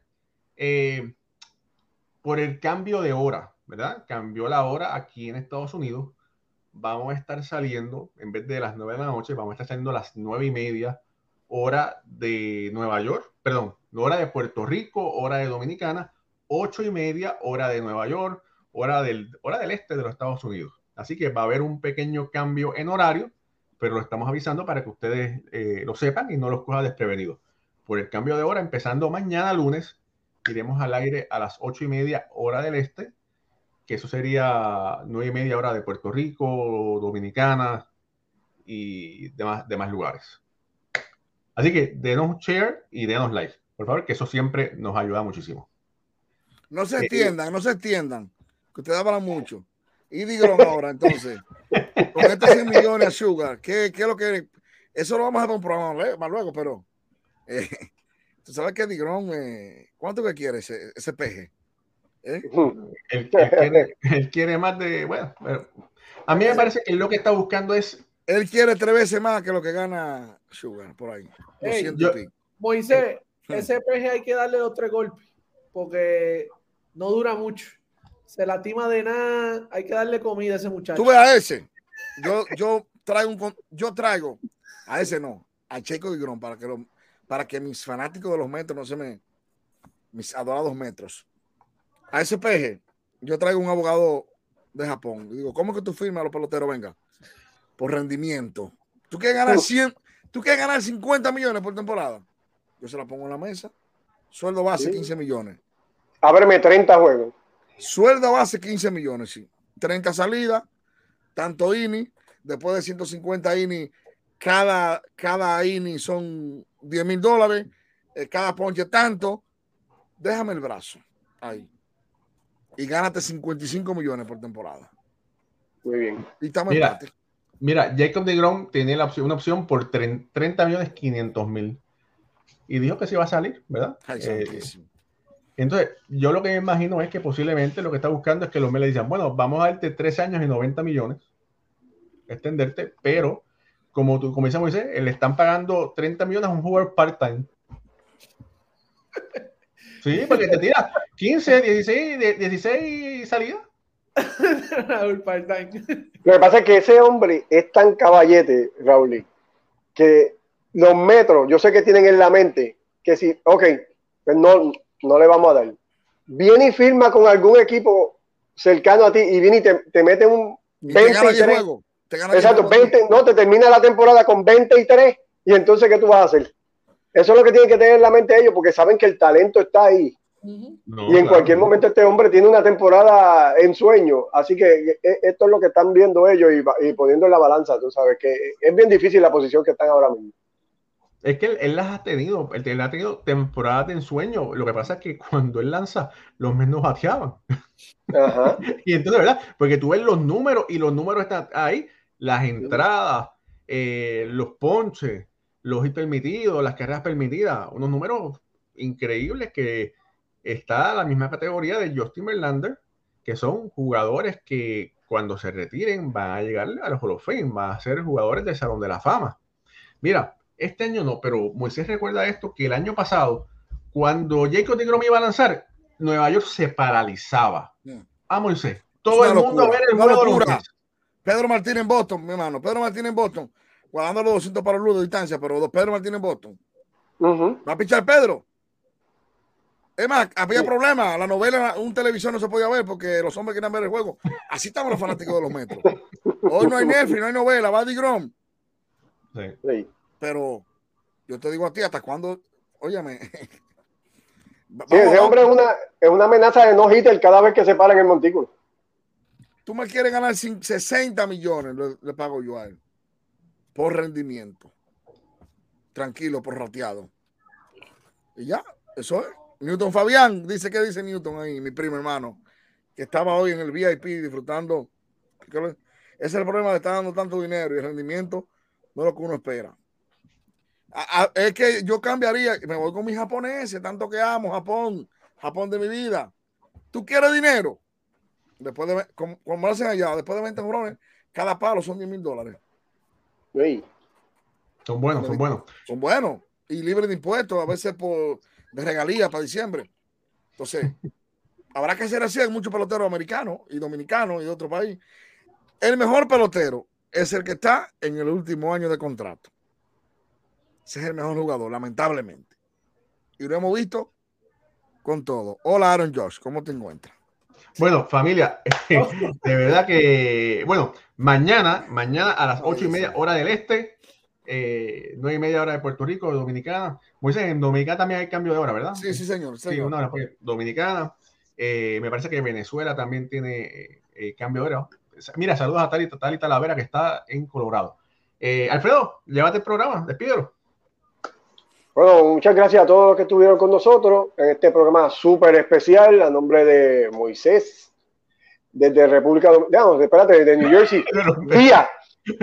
eh, por el cambio de hora, ¿verdad? Cambió la hora aquí en Estados Unidos. Vamos a estar saliendo, en vez de las 9 de la noche, vamos a estar saliendo a las 9 y media, hora de Nueva York, perdón, hora de Puerto Rico, hora de Dominicana, 8 y media, hora de Nueva York, hora del, hora del este de los Estados Unidos. Así que va a haber un pequeño cambio en horario, pero lo estamos avisando para que ustedes eh, lo sepan y no los coja desprevenidos. Por el cambio de hora, empezando mañana lunes, iremos al aire a las 8 y media, hora del este, que eso sería 9 y media, hora de Puerto Rico, Dominicana y demás, demás lugares. Así que denos share y denos like, por favor, que eso siempre nos ayuda muchísimo. No se Eh, extiendan, no se extiendan, que ustedes hablan mucho. Y digan ahora, entonces, con estos 100 millones a Sugar, ¿qué, qué es lo que.? Eso lo vamos a hacer un programa más luego, pero. eh, Tú sabes que Digrón, eh, ¿cuánto que quiere ese, ese peje? ¿Eh? Él, él quiere, él quiere más de, bueno, pero a mí me parece que lo que está buscando es Él quiere tres veces más que lo que gana Sugar, por ahí. Ey, 200 y yo-. Moisés. Ese peje hay que darle los tres golpes porque no dura mucho. Se lastima de nada, hay que darle comida a ese muchacho. Tú ves a ese. Yo, yo traigo un yo traigo a ese no, a Checo Digrón para que lo- para que mis fanáticos de los metros no se me mis adorados metros. A ese peje, yo traigo un abogado de Japón. Y digo, ¿cómo que tú firmas a los peloteros? Venga, por rendimiento. ¿Tú quieres ganar 100? ¿Tú quieres ganar 50 millones por temporada? Yo se la pongo en la mesa. Sueldo base Sí. 15 millones. Ábreme 30 juegos. Sueldo base 15 millones, sí. 30 salidas, tanto INI, después de 150 INI, cada, cada INI son 10 mil dólares, eh, cada ponche tanto. Déjame el brazo ahí. Y gánate 55 millones por temporada. Muy bien. Y estamos Mira, empate. Mira, Jacob de Grom tiene la opción, una opción por tre- 30 millones 500 mil. Y dijo que se iba a salir, ¿verdad? Ay, Eh, entonces, yo lo que me imagino es que posiblemente lo que está buscando es que los Mets le digan, bueno, vamos a darte 13 años y 90 millones, extenderte, pero como tú, como dice Moisés, le están pagando 30 millones a un jugador part-time. Sí, porque te tira 15, 16, de- 16 salidas. Raúl part-time. Lo que pasa es que ese hombre es tan caballete, Raúl, que los metros, yo sé que tienen en la mente que si, ok, pues no, no le vamos a dar. Viene y firma con algún equipo cercano a ti y viene y te, te mete un Y te gana 10 23. juegos. Te gana 10 Exacto, juegos. 20, no, te termina la temporada con 23 y entonces ¿qué tú vas a hacer? Eso es lo que tienen que tener en la mente ellos porque saben que el talento está ahí. No, y en claro. cualquier momento este hombre tiene una temporada en sueño, así que eh, esto es lo que están viendo ellos y poniendo en la balanza, tú sabes que es bien difícil la posición que están ahora mismo. Es que él, él las ha tenido, él, él ha tenido temporadas de ensueño. Lo que pasa es que cuando él lanza, los Mets no bateaban. Ajá. Y entonces, ¿verdad? Porque tú ves los números y los números están ahí, las entradas, eh, los ponches, los hits permitidos, las carreras permitidas, unos números increíbles que está a la misma categoría de Justin Verlander que son jugadores que cuando se retiren van a llegar a los Hall of Fame, van a ser jugadores del Salón de la Fama. Mira, este año no, pero Moisés recuerda esto, que el año pasado, cuando Jacob de Grom iba a lanzar, Nueva York se paralizaba. A Moisés, todo el mundo a ver el juego de Pedro Martínez en Boston, mi hermano, Pedro Martínez en Boston, guardando los 200 para los de distancia, pero Pedro Martínez en Boston. ¿Va a pichar Pedro? Es más, había problemas. La novela, un televisor no se podía ver porque los hombres querían ver el juego. Así estaban los fanáticos de los metros. Hoy no hay Netflix, no hay novela, va Grom. Sí. Pero yo te digo a ti, ¿hasta cuándo? Óyame. Sí, ese hombre es una, es una amenaza de no hitter cada vez que se para en el montículo. Tú me quieres ganar 60 millones, le, pago yo a él. Por rendimiento. Tranquilo, por rateado. Y ya, eso es. Newton Fabián, dice que dice Newton ahí, mi primo hermano, que estaba hoy en el VIP disfrutando. Ese es el problema de estar dando tanto dinero y el rendimiento no es lo que uno espera. Es que yo cambiaría, me voy con mis japoneses, tanto que amo Japón, Japón de mi vida. ¿Tú quieres dinero? Después de, como, lo hacen allá, después de 20 jurones, cada palo son 10 mil dólares. Son buenos, son buenos. Son buenos. Y libres de impuestos, a veces por de regalías para diciembre. Entonces, habrá que ser así. Hay muchos peloteros americanos y dominicanos y de otro país. El mejor pelotero es el que está en el último año de contrato. Ese es el mejor jugador, lamentablemente. Y lo hemos visto con todo. Hola, Aaron Josh, ¿cómo te encuentras? Bueno, familia, de verdad que, bueno, mañana, mañana a las ocho y media hora del este, eh, nueve y media hora de Puerto Rico, Dominicana. Moisés, en Dominicana también hay cambio de hora, ¿verdad? Sí, sí, señor. Sí, una hora pues, Dominicana. Eh, me parece que Venezuela también tiene eh, cambio de hora. Mira, saludos a Talita, Talita Talavera que está en Colorado. Alfredo, llévate el programa, despídelo. Bueno, muchas gracias a todos los que estuvieron con nosotros en este programa súper especial a nombre de Moisés, desde República Dominicana, espérate, desde New Jersey, vía,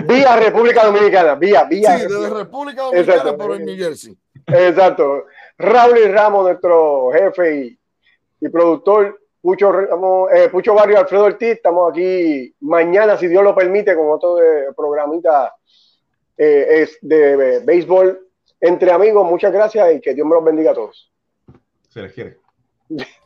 vía República Dominicana, vía, vía. Sí, desde República Dominicana, Exacto. pero en New Jersey. Exacto. Raúl y Ramos, nuestro jefe y, productor, Pucho, eh, Pucho Barrio Alfredo Ortiz, estamos aquí mañana, si Dios lo permite, con otro programita eh, es de béisbol entre amigos, muchas gracias y que Dios me los bendiga a todos. Se les quiere.